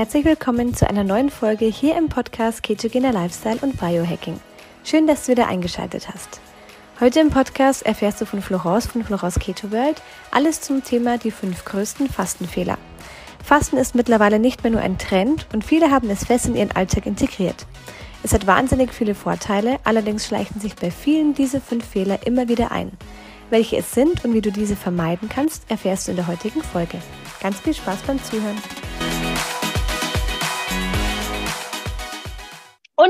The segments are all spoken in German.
Herzlich willkommen zu einer neuen Folge hier im Podcast Ketogener Lifestyle und Biohacking. Schön, dass du wieder eingeschaltet hast. Heute im Podcast erfährst du von Florence von Florence Keto World alles zum Thema die fünf größten Fastenfehler. Fasten ist mittlerweile nicht mehr nur ein Trend und viele haben es fest in ihren Alltag integriert. Es hat wahnsinnig viele Vorteile, allerdings schleichen sich bei vielen diese fünf Fehler immer wieder ein. Welche es sind und wie du diese vermeiden kannst, erfährst du in der heutigen Folge. Ganz viel Spaß beim Zuhören.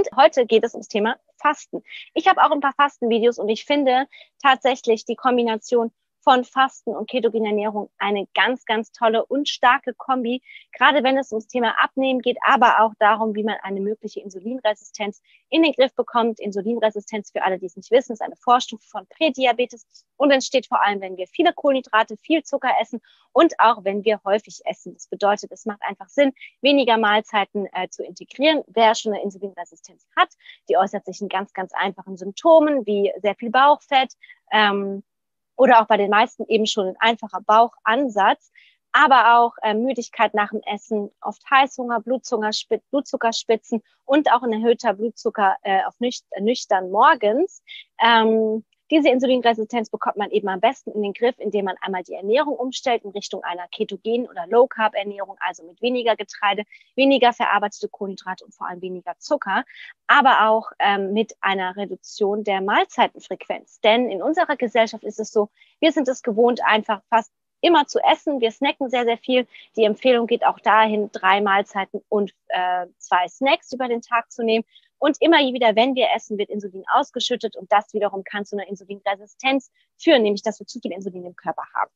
Und heute geht es ums Thema Fasten. Ich habe auch ein paar Fastenvideos und ich finde tatsächlich die Kombination von Fasten und ketogene Ernährung eine ganz, ganz tolle und starke Kombi, gerade wenn es ums Thema Abnehmen geht, aber auch darum, wie man eine mögliche Insulinresistenz in den Griff bekommt. Insulinresistenz, für alle, die es nicht wissen, ist eine Vorstufe von Prädiabetes und entsteht vor allem, wenn wir viele Kohlenhydrate, viel Zucker essen und auch wenn wir häufig essen. Das bedeutet, es macht einfach Sinn, weniger Mahlzeiten äh, zu integrieren. Wer schon eine Insulinresistenz hat, die äußert sich in ganz, ganz einfachen Symptomen wie sehr viel Bauchfett, ähm, oder auch bei den meisten eben schon ein einfacher Bauchansatz, aber auch äh, Müdigkeit nach dem Essen, oft Heißhunger, Blutzuckerspitzen und auch ein erhöhter Blutzucker äh, auf nüch nüchtern morgens. Ähm, diese Insulinresistenz bekommt man eben am besten in den Griff, indem man einmal die Ernährung umstellt in Richtung einer ketogenen oder Low-Carb-Ernährung, also mit weniger Getreide, weniger verarbeitete Kohlenhydrate und vor allem weniger Zucker, aber auch ähm, mit einer Reduktion der Mahlzeitenfrequenz. Denn in unserer Gesellschaft ist es so, wir sind es gewohnt, einfach fast immer zu essen. Wir snacken sehr, sehr viel. Die Empfehlung geht auch dahin, drei Mahlzeiten und äh, zwei Snacks über den Tag zu nehmen. Und immer wieder, wenn wir essen, wird Insulin ausgeschüttet und das wiederum kann zu einer Insulinresistenz führen, nämlich dass wir zu viel Insulin im Körper haben.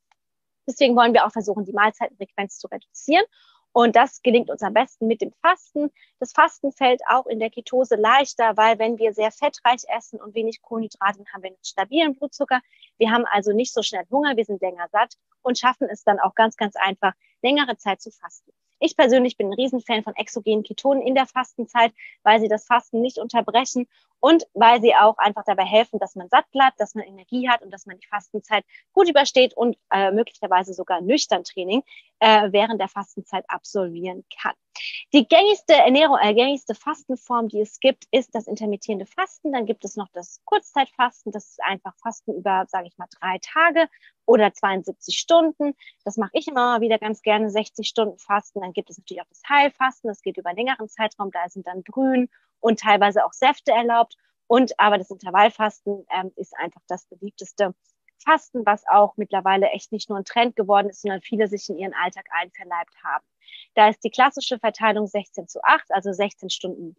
Deswegen wollen wir auch versuchen, die Mahlzeitenfrequenz zu reduzieren. Und das gelingt uns am besten mit dem Fasten. Das Fasten fällt auch in der Ketose leichter, weil wenn wir sehr fettreich essen und wenig Kohlenhydrate, dann haben wir einen stabilen Blutzucker. Wir haben also nicht so schnell Hunger, wir sind länger satt und schaffen es dann auch ganz, ganz einfach, längere Zeit zu fasten. Ich persönlich bin ein Riesenfan von exogenen Ketonen in der Fastenzeit, weil sie das Fasten nicht unterbrechen und weil sie auch einfach dabei helfen, dass man satt bleibt, dass man Energie hat und dass man die Fastenzeit gut übersteht und äh, möglicherweise sogar nüchtern Training äh, während der Fastenzeit absolvieren kann. Die gängigste Ernährung, äh, gängigste Fastenform, die es gibt, ist das intermittierende Fasten. Dann gibt es noch das Kurzzeitfasten. Das ist einfach Fasten über, sage ich mal, drei Tage oder 72 Stunden. Das mache ich immer wieder ganz gerne, 60 Stunden Fasten. Dann gibt es natürlich auch das Heilfasten. Das geht über einen längeren Zeitraum. Da sind dann Brühen und teilweise auch Säfte erlaubt. Und aber das Intervallfasten ähm, ist einfach das beliebteste Fasten, was auch mittlerweile echt nicht nur ein Trend geworden ist, sondern viele sich in ihren Alltag einverleibt haben. Da ist die klassische Verteilung 16 zu 8, also 16 Stunden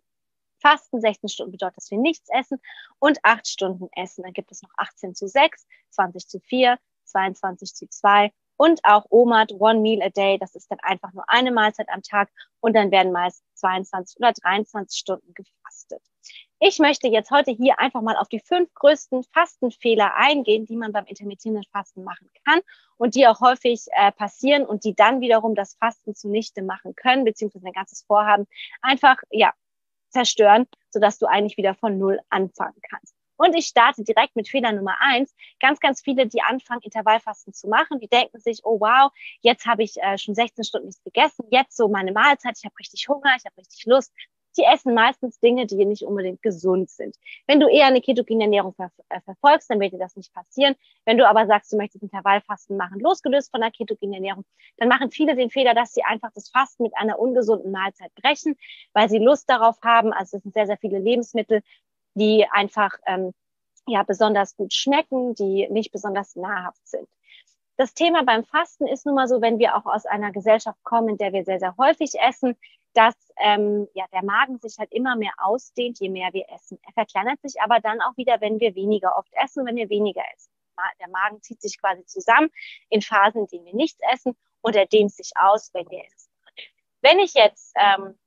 Fasten, 16 Stunden bedeutet, dass wir nichts essen und 8 Stunden essen. Dann gibt es noch 18 zu 6, 20 zu 4, 22 zu 2 und auch OMAD, One Meal a Day. Das ist dann einfach nur eine Mahlzeit am Tag und dann werden meist 22 oder 23 Stunden gefastet. Ich möchte jetzt heute hier einfach mal auf die fünf größten Fastenfehler eingehen, die man beim intermittierenden Fasten machen kann und die auch häufig äh, passieren und die dann wiederum das Fasten zunichte machen können, beziehungsweise ein ganzes Vorhaben einfach, ja, zerstören, sodass du eigentlich wieder von Null anfangen kannst. Und ich starte direkt mit Fehler Nummer eins. Ganz, ganz viele, die anfangen, Intervallfasten zu machen, die denken sich, oh wow, jetzt habe ich äh, schon 16 Stunden nichts gegessen, jetzt so meine Mahlzeit, ich habe richtig Hunger, ich habe richtig Lust, die essen meistens Dinge, die nicht unbedingt gesund sind. Wenn du eher eine ketogene Ernährung ver äh, verfolgst, dann wird dir das nicht passieren. Wenn du aber sagst, du möchtest Intervallfasten machen, losgelöst von der ketogenen Ernährung, dann machen viele den Fehler, dass sie einfach das Fasten mit einer ungesunden Mahlzeit brechen, weil sie Lust darauf haben. Also es sind sehr, sehr viele Lebensmittel, die einfach ähm, ja besonders gut schmecken, die nicht besonders nahrhaft sind. Das Thema beim Fasten ist nun mal so, wenn wir auch aus einer Gesellschaft kommen, in der wir sehr, sehr häufig essen, dass ähm, ja, der Magen sich halt immer mehr ausdehnt, je mehr wir essen. Er verkleinert sich aber dann auch wieder, wenn wir weniger oft essen, wenn wir weniger essen. Der Magen zieht sich quasi zusammen in Phasen, in denen wir nichts essen und er dehnt sich aus, wenn wir essen. Wenn ich jetzt ähm,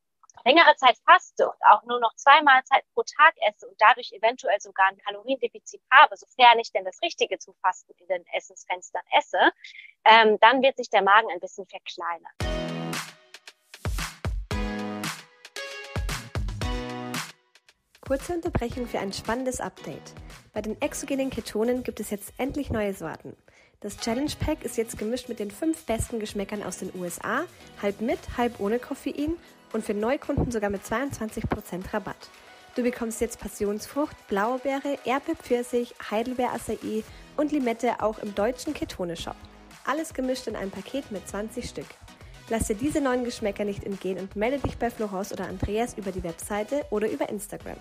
längere Zeit faste und auch nur noch zwei Mahlzeiten pro Tag esse und dadurch eventuell sogar ein Kaloriendefizit habe, sofern ich denn das Richtige zum Fasten in den Essensfenstern esse, ähm, dann wird sich der Magen ein bisschen verkleinern. Kurze Unterbrechung für ein spannendes Update. Bei den exogenen Ketonen gibt es jetzt endlich neue Sorten. Das Challenge Pack ist jetzt gemischt mit den fünf besten Geschmäckern aus den USA, halb mit, halb ohne Koffein und für Neukunden sogar mit 22% Rabatt. Du bekommst jetzt Passionsfrucht, Blaubeere, Erdbeer-Pfirsich, Heidelbeer-Acai und Limette auch im deutschen Ketone-Shop. Alles gemischt in einem Paket mit 20 Stück. Lass dir diese neuen Geschmäcker nicht entgehen und melde dich bei Florence oder Andreas über die Webseite oder über Instagram.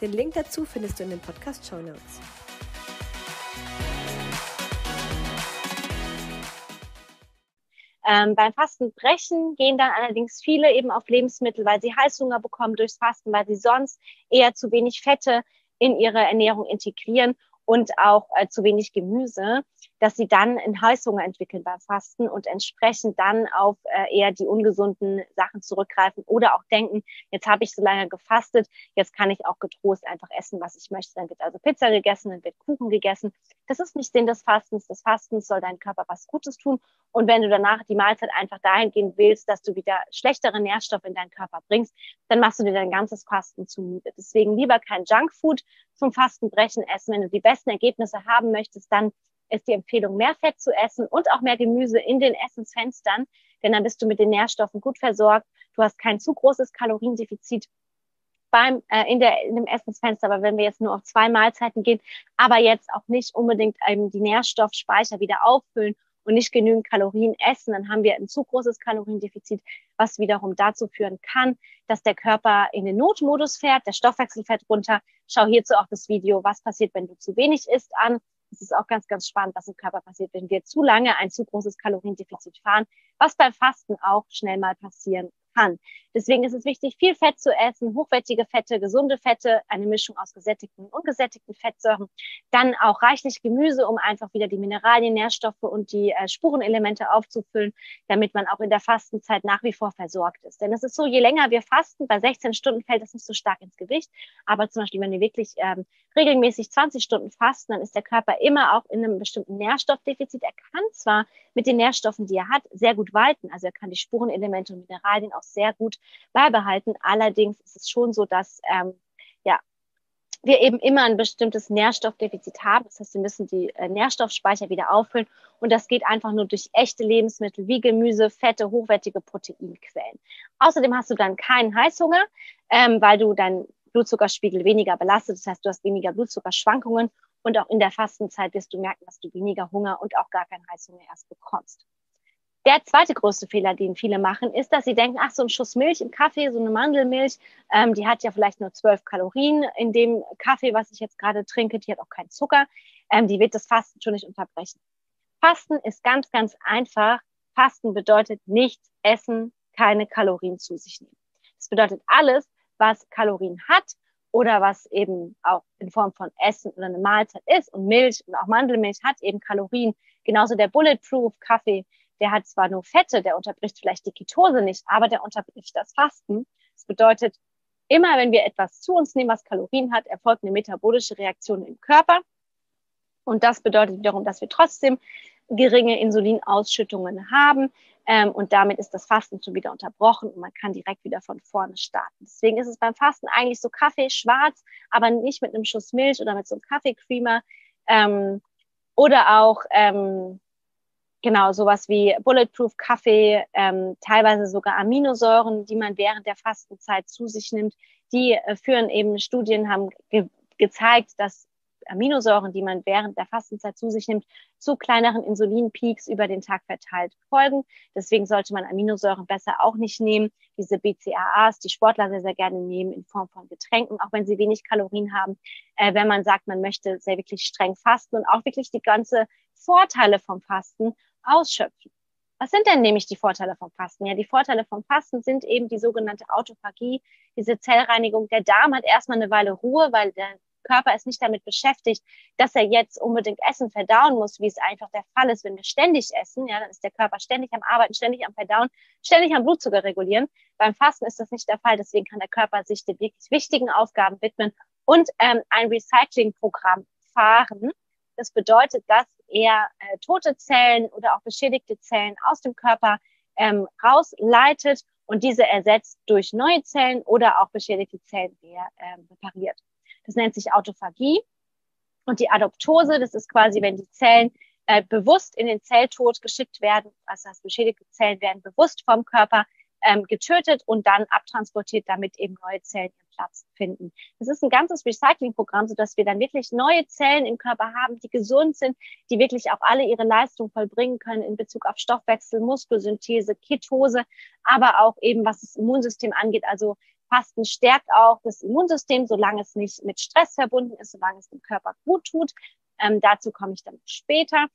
Den Link dazu findest du in den Podcast Show Notes. Ähm, beim Fastenbrechen gehen dann allerdings viele eben auf Lebensmittel, weil sie Heißhunger bekommen durchs Fasten, weil sie sonst eher zu wenig Fette in ihre Ernährung integrieren und auch äh, zu wenig Gemüse dass sie dann einen Heißhunger entwickeln beim Fasten und entsprechend dann auf äh, eher die ungesunden Sachen zurückgreifen oder auch denken, jetzt habe ich so lange gefastet, jetzt kann ich auch getrost einfach essen, was ich möchte. Dann wird also Pizza gegessen, dann wird Kuchen gegessen. Das ist nicht Sinn des Fastens. Das Fastens soll deinem Körper was Gutes tun. Und wenn du danach die Mahlzeit einfach dahin gehen willst, dass du wieder schlechtere Nährstoffe in deinen Körper bringst, dann machst du dir dein ganzes Fasten zumute. Deswegen lieber kein Junkfood zum Fastenbrechen essen. Wenn du die besten Ergebnisse haben möchtest, dann ist die Empfehlung, mehr Fett zu essen und auch mehr Gemüse in den Essensfenstern, denn dann bist du mit den Nährstoffen gut versorgt. Du hast kein zu großes Kaloriendefizit beim, äh, in, der, in dem Essensfenster, aber wenn wir jetzt nur auf zwei Mahlzeiten gehen, aber jetzt auch nicht unbedingt ähm, die Nährstoffspeicher wieder auffüllen und nicht genügend Kalorien essen, dann haben wir ein zu großes Kaloriendefizit, was wiederum dazu führen kann, dass der Körper in den Notmodus fährt, der Stoffwechsel fährt runter. Schau hierzu auch das Video, was passiert, wenn du zu wenig isst an es ist auch ganz, ganz spannend, was im Körper passiert, wenn wir zu lange ein zu großes Kaloriendefizit fahren, was beim Fasten auch schnell mal passieren kann. Deswegen ist es wichtig, viel Fett zu essen, hochwertige Fette, gesunde Fette, eine Mischung aus gesättigten und ungesättigten Fettsäuren, dann auch reichlich Gemüse, um einfach wieder die Mineralien, Nährstoffe und die äh, Spurenelemente aufzufüllen, damit man auch in der Fastenzeit nach wie vor versorgt ist. Denn es ist so, je länger wir fasten, bei 16 Stunden fällt das nicht so stark ins Gewicht, aber zum Beispiel, wenn wir wirklich ähm, regelmäßig 20 Stunden fasten, dann ist der Körper immer auch in einem bestimmten Nährstoffdefizit. Er kann zwar mit den Nährstoffen, die er hat, sehr gut walten, also er kann die Spurenelemente und Mineralien auch sehr gut beibehalten. Allerdings ist es schon so, dass ähm, ja, wir eben immer ein bestimmtes Nährstoffdefizit haben. Das heißt, wir müssen die äh, Nährstoffspeicher wieder auffüllen. Und das geht einfach nur durch echte Lebensmittel wie Gemüse, Fette, hochwertige Proteinquellen. Außerdem hast du dann keinen Heißhunger, ähm, weil du deinen Blutzuckerspiegel weniger belastet. Das heißt, du hast weniger Blutzuckerschwankungen. Und auch in der Fastenzeit wirst du merken, dass du weniger Hunger und auch gar keinen Heißhunger erst bekommst. Der zweite größte Fehler, den viele machen, ist, dass sie denken, ach, so ein Schuss Milch im Kaffee, so eine Mandelmilch, ähm, die hat ja vielleicht nur zwölf Kalorien. In dem Kaffee, was ich jetzt gerade trinke, die hat auch keinen Zucker. Ähm, die wird das Fasten schon nicht unterbrechen. Fasten ist ganz, ganz einfach. Fasten bedeutet nichts essen, keine Kalorien zu sich nehmen. Das bedeutet alles, was Kalorien hat oder was eben auch in Form von Essen oder eine Mahlzeit ist. Und Milch und auch Mandelmilch hat eben Kalorien. Genauso der Bulletproof Kaffee der hat zwar nur Fette, der unterbricht vielleicht die Ketose nicht, aber der unterbricht das Fasten. Das bedeutet, immer wenn wir etwas zu uns nehmen, was Kalorien hat, erfolgt eine metabolische Reaktion im Körper. Und das bedeutet wiederum, dass wir trotzdem geringe Insulinausschüttungen haben. Ähm, und damit ist das Fasten schon wieder unterbrochen und man kann direkt wieder von vorne starten. Deswegen ist es beim Fasten eigentlich so Kaffee schwarz, aber nicht mit einem Schuss Milch oder mit so einem Kaffeecreamer. Ähm, oder auch ähm, genau sowas wie Bulletproof Kaffee, ähm, teilweise sogar Aminosäuren, die man während der Fastenzeit zu sich nimmt. Die äh, führen eben Studien haben ge gezeigt, dass Aminosäuren, die man während der Fastenzeit zu sich nimmt, zu kleineren Insulinpeaks über den Tag verteilt folgen. Deswegen sollte man Aminosäuren besser auch nicht nehmen. Diese BCAAs, die Sportler sehr, sehr gerne nehmen in Form von Getränken, auch wenn sie wenig Kalorien haben. Äh, wenn man sagt, man möchte sehr wirklich streng fasten und auch wirklich die ganze Vorteile vom Fasten ausschöpfen. Was sind denn nämlich die Vorteile vom Fasten? Ja, die Vorteile vom Fasten sind eben die sogenannte Autophagie, diese Zellreinigung. Der Darm hat erstmal eine Weile Ruhe, weil der Körper ist nicht damit beschäftigt, dass er jetzt unbedingt Essen verdauen muss, wie es einfach der Fall ist, wenn wir ständig essen. Ja, dann ist der Körper ständig am Arbeiten, ständig am Verdauen, ständig am Blutzucker regulieren. Beim Fasten ist das nicht der Fall. Deswegen kann der Körper sich den wirklich wichtigen Aufgaben widmen und ähm, ein Recyclingprogramm fahren. Das bedeutet, dass er äh, tote Zellen oder auch beschädigte Zellen aus dem Körper ähm, rausleitet und diese ersetzt durch neue Zellen oder auch beschädigte Zellen wieder ähm, repariert. Das nennt sich Autophagie. Und die Adoptose, das ist quasi, wenn die Zellen, äh, bewusst in den Zelltod geschickt werden, also das beschädigte Zellen werden bewusst vom Körper ähm, getötet und dann abtransportiert, damit eben neue Zellen ihren Platz finden. Das ist ein ganzes Recyclingprogramm, sodass wir dann wirklich neue Zellen im Körper haben, die gesund sind, die wirklich auch alle ihre Leistung vollbringen können in Bezug auf Stoffwechsel, Muskelsynthese, Ketose, aber auch eben was das Immunsystem angeht. Also Fasten stärkt auch das Immunsystem, solange es nicht mit Stress verbunden ist, solange es dem Körper gut tut. Ähm, dazu komme ich dann später.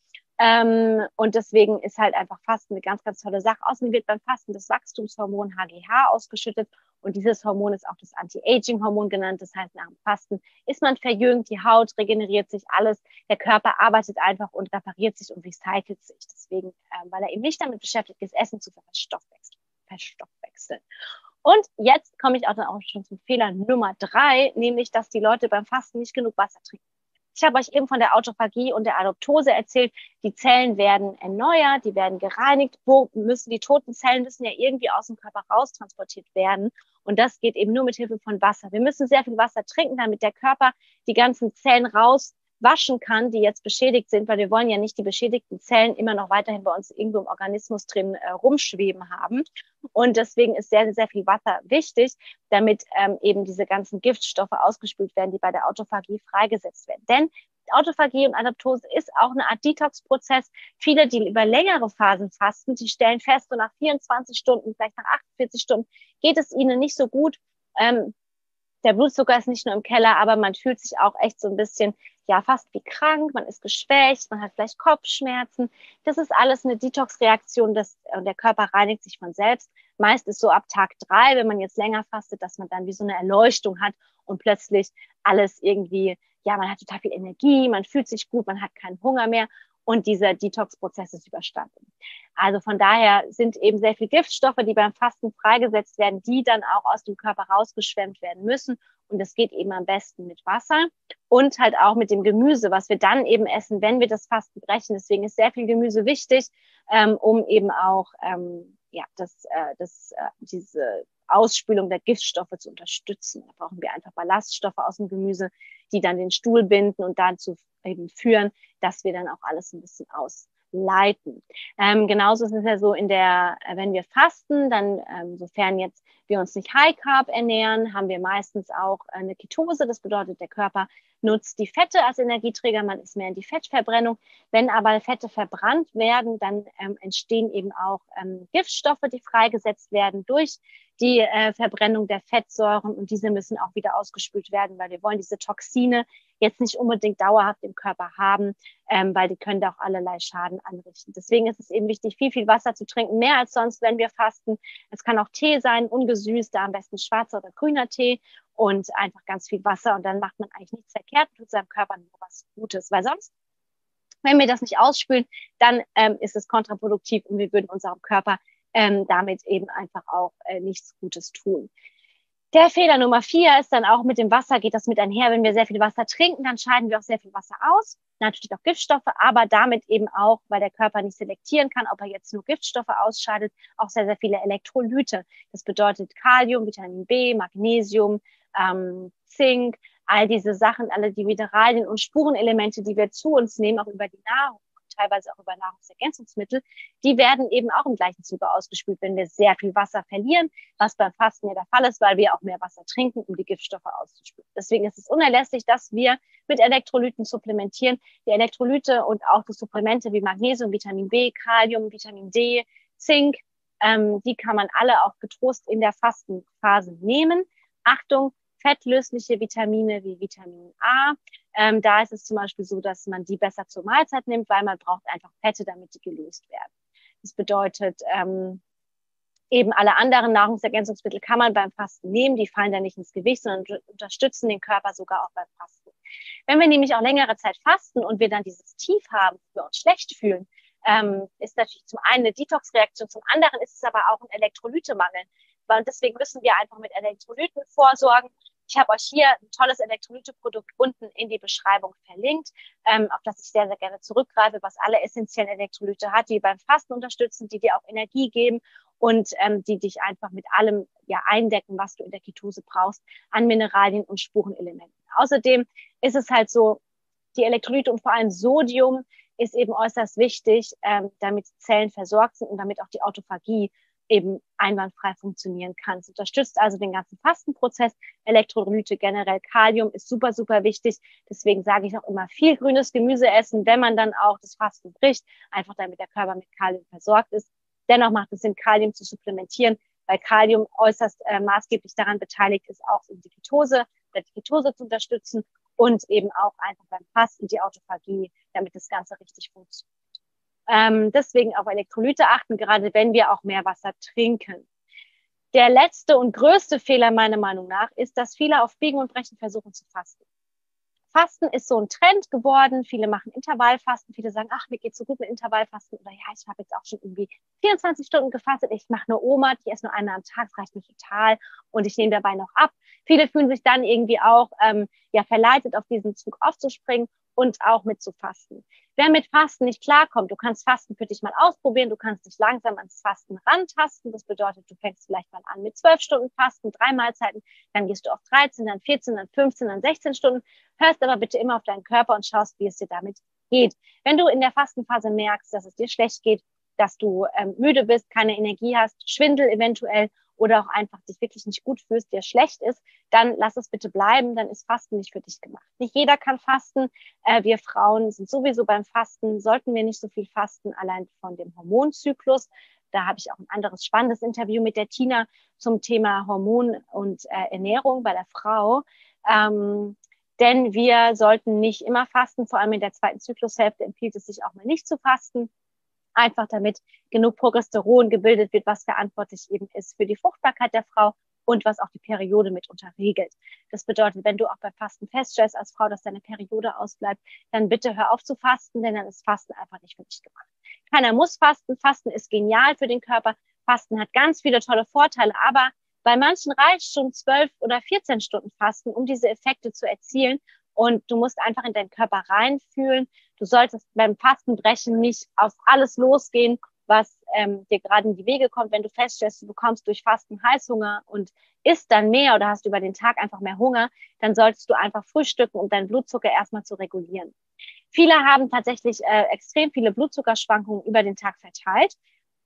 Ähm, und deswegen ist halt einfach Fasten eine ganz, ganz tolle Sache. Außerdem wird beim Fasten das Wachstumshormon HGH ausgeschüttet. Und dieses Hormon ist auch das Anti-Aging-Hormon genannt. Das heißt, nach dem Fasten ist man verjüngt, die Haut regeneriert sich, alles. Der Körper arbeitet einfach und repariert sich und recycelt sich. Deswegen, ähm, weil er eben nicht damit beschäftigt ist, Essen zu verstoffwechseln. verstoffwechseln. Und jetzt komme ich auch dann auch schon zum Fehler Nummer drei, nämlich, dass die Leute beim Fasten nicht genug Wasser trinken. Ich habe euch eben von der Autophagie und der Adoptose erzählt. Die Zellen werden erneuert, die werden gereinigt. Wo müssen die toten Zellen müssen ja irgendwie aus dem Körper raustransportiert werden. Und das geht eben nur mit Hilfe von Wasser. Wir müssen sehr viel Wasser trinken, damit der Körper die ganzen Zellen raus waschen kann, die jetzt beschädigt sind, weil wir wollen ja nicht die beschädigten Zellen immer noch weiterhin bei uns irgendwo im Organismus drin äh, rumschweben haben. Und deswegen ist sehr, sehr viel Wasser wichtig, damit ähm, eben diese ganzen Giftstoffe ausgespült werden, die bei der Autophagie freigesetzt werden. Denn Autophagie und Adaptose ist auch eine Art Detox-Prozess. Viele, die über längere Phasen fasten, die stellen fest, so nach 24 Stunden, vielleicht nach 48 Stunden, geht es ihnen nicht so gut. Ähm, der Blutzucker ist nicht nur im Keller, aber man fühlt sich auch echt so ein bisschen, ja, fast wie krank, man ist geschwächt, man hat vielleicht Kopfschmerzen. Das ist alles eine Detox-Reaktion, der Körper reinigt sich von selbst. Meist ist so ab Tag drei, wenn man jetzt länger fastet, dass man dann wie so eine Erleuchtung hat und plötzlich alles irgendwie, ja, man hat total viel Energie, man fühlt sich gut, man hat keinen Hunger mehr und dieser Detox-Prozess ist überstanden. Also von daher sind eben sehr viele Giftstoffe, die beim Fasten freigesetzt werden, die dann auch aus dem Körper rausgeschwemmt werden müssen. Und das geht eben am besten mit Wasser und halt auch mit dem Gemüse, was wir dann eben essen, wenn wir das Fasten brechen. Deswegen ist sehr viel Gemüse wichtig, ähm, um eben auch ähm, ja, das, äh, das, äh, diese Ausspülung der Giftstoffe zu unterstützen. Da brauchen wir einfach Ballaststoffe aus dem Gemüse, die dann den Stuhl binden und dazu eben führen, dass wir dann auch alles ein bisschen ausleiten. Ähm, genauso ist es ja so in der, äh, wenn wir fasten, dann, ähm, sofern jetzt wir uns nicht High Carb ernähren, haben wir meistens auch eine Ketose. Das bedeutet, der Körper nutzt die Fette als Energieträger, man ist mehr in die Fettverbrennung. Wenn aber Fette verbrannt werden, dann ähm, entstehen eben auch ähm, Giftstoffe, die freigesetzt werden durch die äh, Verbrennung der Fettsäuren und diese müssen auch wieder ausgespült werden, weil wir wollen diese Toxine jetzt nicht unbedingt dauerhaft im Körper haben, ähm, weil die können da auch allerlei Schaden anrichten. Deswegen ist es eben wichtig, viel, viel Wasser zu trinken, mehr als sonst, wenn wir fasten. Es kann auch Tee sein, ungesüßter, am besten schwarzer oder grüner Tee und einfach ganz viel Wasser und dann macht man eigentlich nichts verkehrt, tut seinem Körper nur was Gutes, weil sonst wenn wir das nicht ausspülen, dann ähm, ist es kontraproduktiv und wir würden unserem Körper ähm, damit eben einfach auch äh, nichts Gutes tun. Der Fehler Nummer vier ist dann auch mit dem Wasser geht das mit einher. Wenn wir sehr viel Wasser trinken, dann scheiden wir auch sehr viel Wasser aus. Natürlich auch Giftstoffe, aber damit eben auch, weil der Körper nicht selektieren kann, ob er jetzt nur Giftstoffe ausscheidet, auch sehr, sehr viele Elektrolyte. Das bedeutet Kalium, Vitamin B, Magnesium, ähm, Zink, all diese Sachen, alle die Mineralien und Spurenelemente, die wir zu uns nehmen, auch über die Nahrung teilweise auch über Nahrungsergänzungsmittel, die werden eben auch im gleichen Zuge ausgespült, wenn wir sehr viel Wasser verlieren, was beim Fasten ja der Fall ist, weil wir auch mehr Wasser trinken, um die Giftstoffe auszuspülen. Deswegen ist es unerlässlich, dass wir mit Elektrolyten supplementieren. Die Elektrolyte und auch die Supplemente wie Magnesium, Vitamin B, Kalium, Vitamin D, Zink, ähm, die kann man alle auch getrost in der Fastenphase nehmen. Achtung, fettlösliche Vitamine wie Vitamin A. Ähm, da ist es zum Beispiel so, dass man die besser zur Mahlzeit nimmt, weil man braucht einfach Fette, damit die gelöst werden. Das bedeutet, ähm, eben alle anderen Nahrungsergänzungsmittel kann man beim Fasten nehmen. Die fallen dann nicht ins Gewicht, sondern unterstützen den Körper sogar auch beim Fasten. Wenn wir nämlich auch längere Zeit fasten und wir dann dieses Tief haben, wir uns schlecht fühlen, ähm, ist natürlich zum einen eine Detox-Reaktion, zum anderen ist es aber auch ein Elektrolytemangel. Und deswegen müssen wir einfach mit Elektrolyten vorsorgen. Ich habe euch hier ein tolles Elektrolyteprodukt unten in die Beschreibung verlinkt, ähm, auf das ich sehr, sehr gerne zurückgreife, was alle essentiellen Elektrolyte hat, die beim Fasten unterstützen, die dir auch Energie geben und ähm, die dich einfach mit allem ja eindecken, was du in der Ketose brauchst, an Mineralien und Spurenelementen. Außerdem ist es halt so, die Elektrolyte und vor allem Sodium ist eben äußerst wichtig, ähm, damit Zellen versorgt sind und damit auch die Autophagie eben einwandfrei funktionieren kann. Es unterstützt also den ganzen Fastenprozess. Elektrolyte generell, Kalium ist super, super wichtig. Deswegen sage ich auch immer viel grünes Gemüse essen, wenn man dann auch das Fasten bricht, einfach damit der Körper mit Kalium versorgt ist. Dennoch macht es Sinn, Kalium zu supplementieren, weil Kalium äußerst äh, maßgeblich daran beteiligt ist, auch die Ketose, die Ketose zu unterstützen und eben auch einfach beim Fasten die Autophagie, damit das Ganze richtig funktioniert. Ähm, deswegen auf Elektrolyte achten, gerade wenn wir auch mehr Wasser trinken. Der letzte und größte Fehler meiner Meinung nach ist, dass viele auf Biegen und Brechen versuchen zu fasten. Fasten ist so ein Trend geworden. Viele machen Intervallfasten. Viele sagen, ach, mir geht's so gut mit Intervallfasten. Oder ja, ich habe jetzt auch schon irgendwie 24 Stunden gefastet. Ich mache nur Oma, ich esse nur einmal am Tag, das reicht mir total. Und ich nehme dabei noch ab. Viele fühlen sich dann irgendwie auch ähm, ja verleitet, auf diesen Zug aufzuspringen und auch mit zu fasten. Wer mit Fasten nicht klarkommt, du kannst Fasten für dich mal ausprobieren, du kannst dich langsam ans Fasten rantasten. Das bedeutet, du fängst vielleicht mal an mit zwölf Stunden Fasten, drei Mahlzeiten, dann gehst du auf 13, dann 14, dann 15, dann 16 Stunden. Hörst aber bitte immer auf deinen Körper und schaust, wie es dir damit geht. Wenn du in der Fastenphase merkst, dass es dir schlecht geht, dass du ähm, müde bist, keine Energie hast, Schwindel eventuell oder auch einfach dich wirklich nicht gut fühlst, dir schlecht ist, dann lass es bitte bleiben, dann ist Fasten nicht für dich gemacht. Nicht jeder kann fasten. Äh, wir Frauen sind sowieso beim Fasten, sollten wir nicht so viel fasten, allein von dem Hormonzyklus. Da habe ich auch ein anderes spannendes Interview mit der Tina zum Thema Hormon und äh, Ernährung bei der Frau. Ähm, denn wir sollten nicht immer fasten, vor allem in der zweiten Zyklushälfte empfiehlt es sich auch mal nicht zu fasten einfach damit genug Progesteron gebildet wird, was verantwortlich eben ist für die Fruchtbarkeit der Frau und was auch die Periode mitunter regelt. Das bedeutet, wenn du auch beim Fasten feststellst als Frau, dass deine Periode ausbleibt, dann bitte hör auf zu fasten, denn dann ist Fasten einfach nicht für dich gemacht. Keiner muss fasten. Fasten ist genial für den Körper. Fasten hat ganz viele tolle Vorteile, aber bei manchen reicht schon zwölf oder 14 Stunden Fasten, um diese Effekte zu erzielen. Und du musst einfach in deinen Körper reinfühlen. Du solltest beim Fastenbrechen nicht auf alles losgehen, was ähm, dir gerade in die Wege kommt. Wenn du feststellst, du bekommst durch Fasten Heißhunger und isst dann mehr oder hast über den Tag einfach mehr Hunger, dann solltest du einfach frühstücken, um deinen Blutzucker erstmal zu regulieren. Viele haben tatsächlich äh, extrem viele Blutzuckerschwankungen über den Tag verteilt.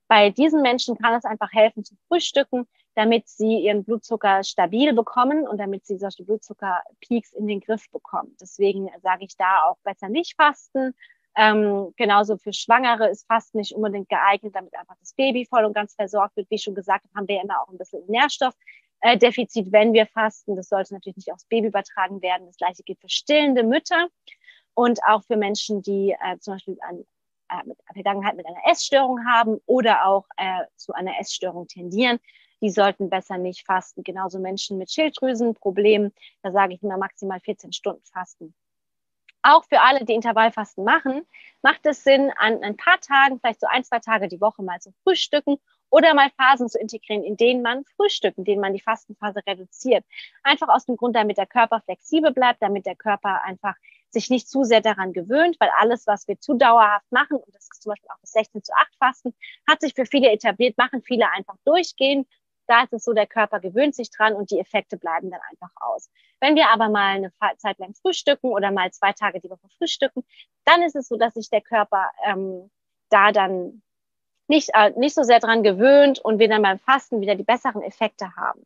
Bei diesen Menschen kann es einfach helfen zu frühstücken, damit sie ihren Blutzucker stabil bekommen und damit sie solche Blutzuckerpeaks in den Griff bekommen. Deswegen sage ich da auch besser nicht fasten. Ähm, genauso für Schwangere ist Fasten nicht unbedingt geeignet, damit einfach das Baby voll und ganz versorgt wird. Wie schon gesagt, haben wir immer auch ein bisschen Nährstoffdefizit, wenn wir fasten. Das sollte natürlich nicht aufs Baby übertragen werden. Das gleiche gilt für stillende Mütter und auch für Menschen, die äh, zum Beispiel an äh, mit Vergangenheit mit einer Essstörung haben oder auch äh, zu einer Essstörung tendieren, die sollten besser nicht fasten. Genauso Menschen mit Schilddrüsenproblemen, da sage ich immer maximal 14 Stunden fasten. Auch für alle, die Intervallfasten machen, macht es Sinn, an ein paar Tagen, vielleicht so ein, zwei Tage die Woche mal zu frühstücken oder mal Phasen zu integrieren, in denen man frühstückt, in denen man die Fastenphase reduziert. Einfach aus dem Grund, damit der Körper flexibel bleibt, damit der Körper einfach sich nicht zu sehr daran gewöhnt, weil alles, was wir zu dauerhaft machen, und das ist zum Beispiel auch das 16 zu 8 Fasten, hat sich für viele etabliert, machen viele einfach durchgehen. Da ist es so, der Körper gewöhnt sich dran und die Effekte bleiben dann einfach aus. Wenn wir aber mal eine Zeit lang frühstücken oder mal zwei Tage die Woche frühstücken, dann ist es so, dass sich der Körper ähm, da dann nicht, äh, nicht so sehr dran gewöhnt und wir dann beim Fasten wieder die besseren Effekte haben.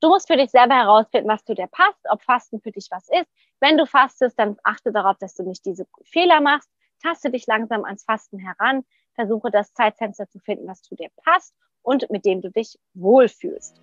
Du musst für dich selber herausfinden, was zu dir passt, ob Fasten für dich was ist. Wenn du fastest, dann achte darauf, dass du nicht diese Fehler machst. Taste dich langsam ans Fasten heran. Versuche das Zeitfenster zu finden, was zu dir passt und mit dem du dich wohlfühlst.